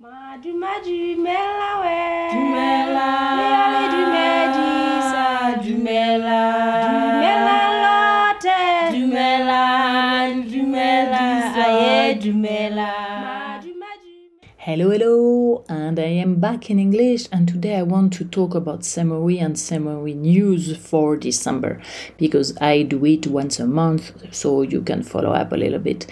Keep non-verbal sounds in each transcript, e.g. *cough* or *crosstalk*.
Madu madu mela we Dumela. Meale du medisa Dumela. Dumela lote Dumela. Dumela. Aye, Dumela. Madu madu Hello, hello, and I am back in English. And today I want to talk about Semowi and Semowi news for December because I do it once a month, so you can follow up a little bit.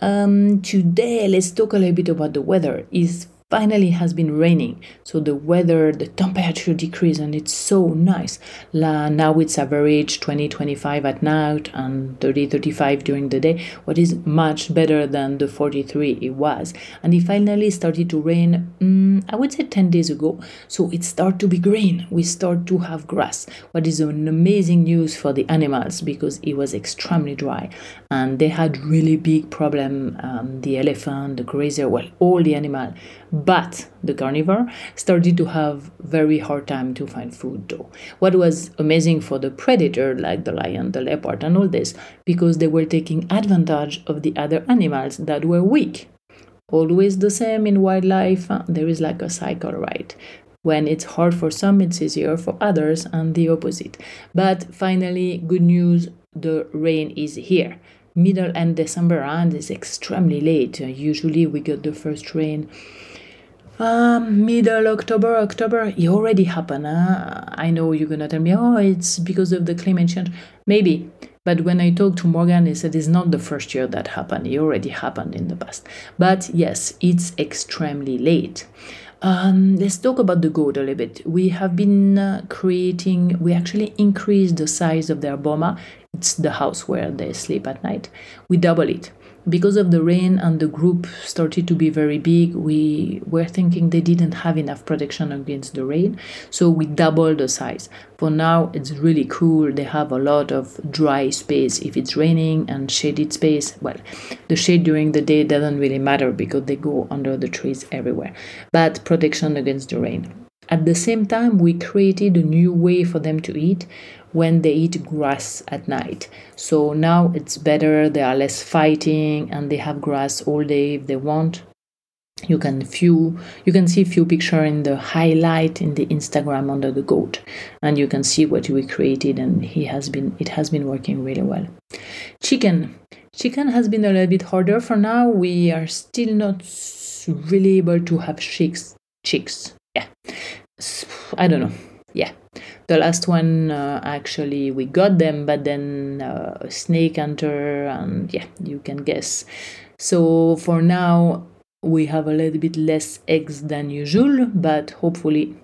Um, today, let's talk a little bit about the weather. It finally has been raining, so the weather, the temperature decrease, and it's so nice. La, now it's average 20 25 at night and 30 35 during the day, what is much better than the 43 it was. And it finally started to rain, mm, I would say 10 days ago, so it started to be green. We start to have grass, what is an amazing news for the animals because it was extremely dry and they had really big problem um, the elephant the grazer well all the animal but the carnivore started to have very hard time to find food though. What was amazing for the predator like the lion the leopard and all this because they were taking advantage of the other animals that were weak. Always the same in wildlife. There is like a cycle right? When it's hard for some it's easier for others and the opposite. But finally good news the rain is here. Middle and december and is extremely late. Usually we get the first rain um, middle October, October, it already happened. Huh? I know you're gonna tell me, oh, it's because of the climate change. Maybe, but when I talked to Morgan, he said it's not the first year that happened. It already happened in the past. But yes, it's extremely late. Um, let's talk about the goat a little bit. We have been uh, creating, we actually increased the size of their boma. It's the house where they sleep at night. We double it because of the rain and the group started to be very big we were thinking they didn't have enough protection against the rain. So we doubled the size. For now it's really cool. They have a lot of dry space. If it's raining and shaded space well the shade during the day doesn't really matter because they go under the trees everywhere. But protection against the rain. At the same time, we created a new way for them to eat when they eat grass at night. So now it's better, they are less fighting and they have grass all day if they want. You can few you can see a few picture in the highlight in the Instagram under the goat and you can see what we created and he has been it has been working really well. Chicken. Chicken has been a little bit harder for now. We are still not really able to have chicks chicks. Yeah. I don't know. Yeah. The last one, uh, actually, we got them, but then uh, snake hunter, and yeah, you can guess. So for now, we have a little bit less eggs than usual, but hopefully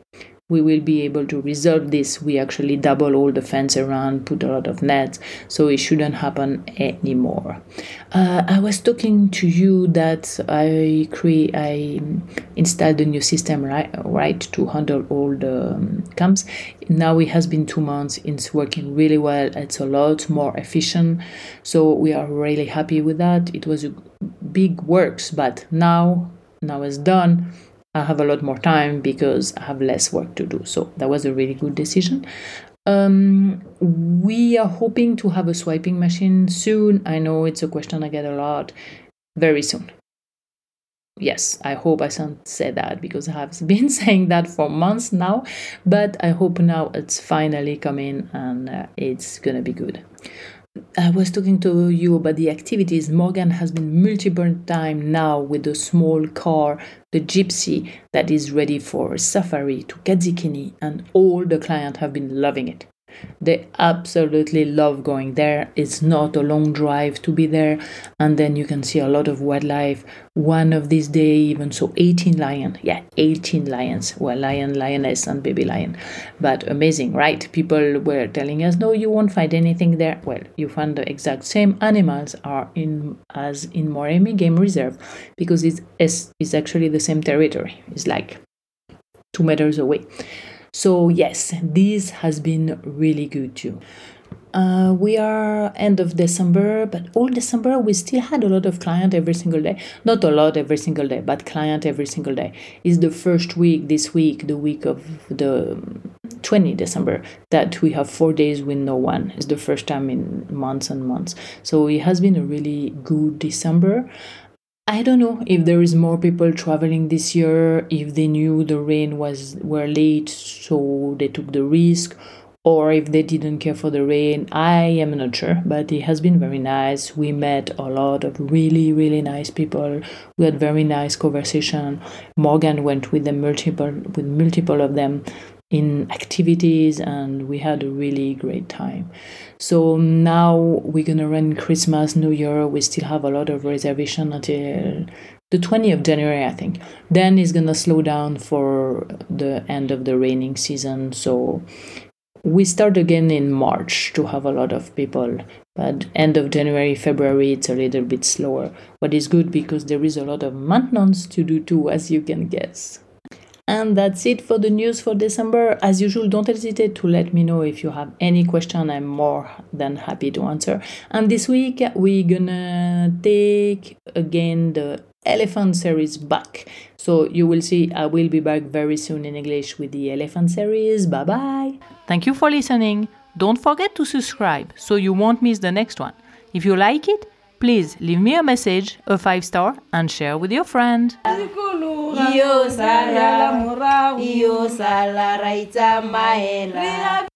we will be able to resolve this. We actually double all the fence around, put a lot of nets, so it shouldn't happen anymore. Uh, I was talking to you that I create, I installed a new system, right, right, to handle all the um, camps. Now it has been two months. It's working really well. It's a lot more efficient, so we are really happy with that. It was a big works, but now, now it's done. I have a lot more time because I have less work to do. So that was a really good decision. Um, we are hoping to have a swiping machine soon. I know it's a question I get a lot. Very soon. Yes, I hope I can't say that because I have *laughs* been saying that for months now. But I hope now it's finally coming and uh, it's gonna be good. I was talking to you about the activities. Morgan has been multiple time now with the small car, the gypsy that is ready for safari to Kadzikini, and all the clients have been loving it. They absolutely love going there. It's not a long drive to be there, and then you can see a lot of wildlife. One of these days, even so, 18 lion. Yeah, 18 lions. Well, lion, lioness, and baby lion. But amazing, right? People were telling us, no, you won't find anything there. Well, you find the exact same animals are in as in Moremi Game Reserve because it's, it's actually the same territory. It's like two meters away. So yes, this has been really good too. Uh, we are end of December, but all December we still had a lot of client every single day. Not a lot every single day, but client every single day. Is the first week this week, the week of the 20 December, that we have four days with no one. It's the first time in months and months. So it has been a really good December. I don't know if there is more people traveling this year, if they knew the rain was were late, so they took the risk, or if they didn't care for the rain. I am not sure, but it has been very nice. We met a lot of really, really nice people. We had very nice conversation. Morgan went with them multiple with multiple of them in activities and we had a really great time. So now we're gonna run Christmas, New Year. We still have a lot of reservation until the 20th of January, I think. Then it's gonna slow down for the end of the raining season. So we start again in March to have a lot of people, but end of January, February, it's a little bit slower. But it's good because there is a lot of maintenance to do too, as you can guess. And that's it for the news for December. As usual, don't hesitate to let me know if you have any question. I'm more than happy to answer. And this week, we're gonna take again the Elephant series back. So you will see I will be back very soon in English with the Elephant series. Bye bye. Thank you for listening. Don't forget to subscribe so you won't miss the next one. If you like it, please leave me a message, a five star, and share with your friend. Iyo salah, iyo raita maela.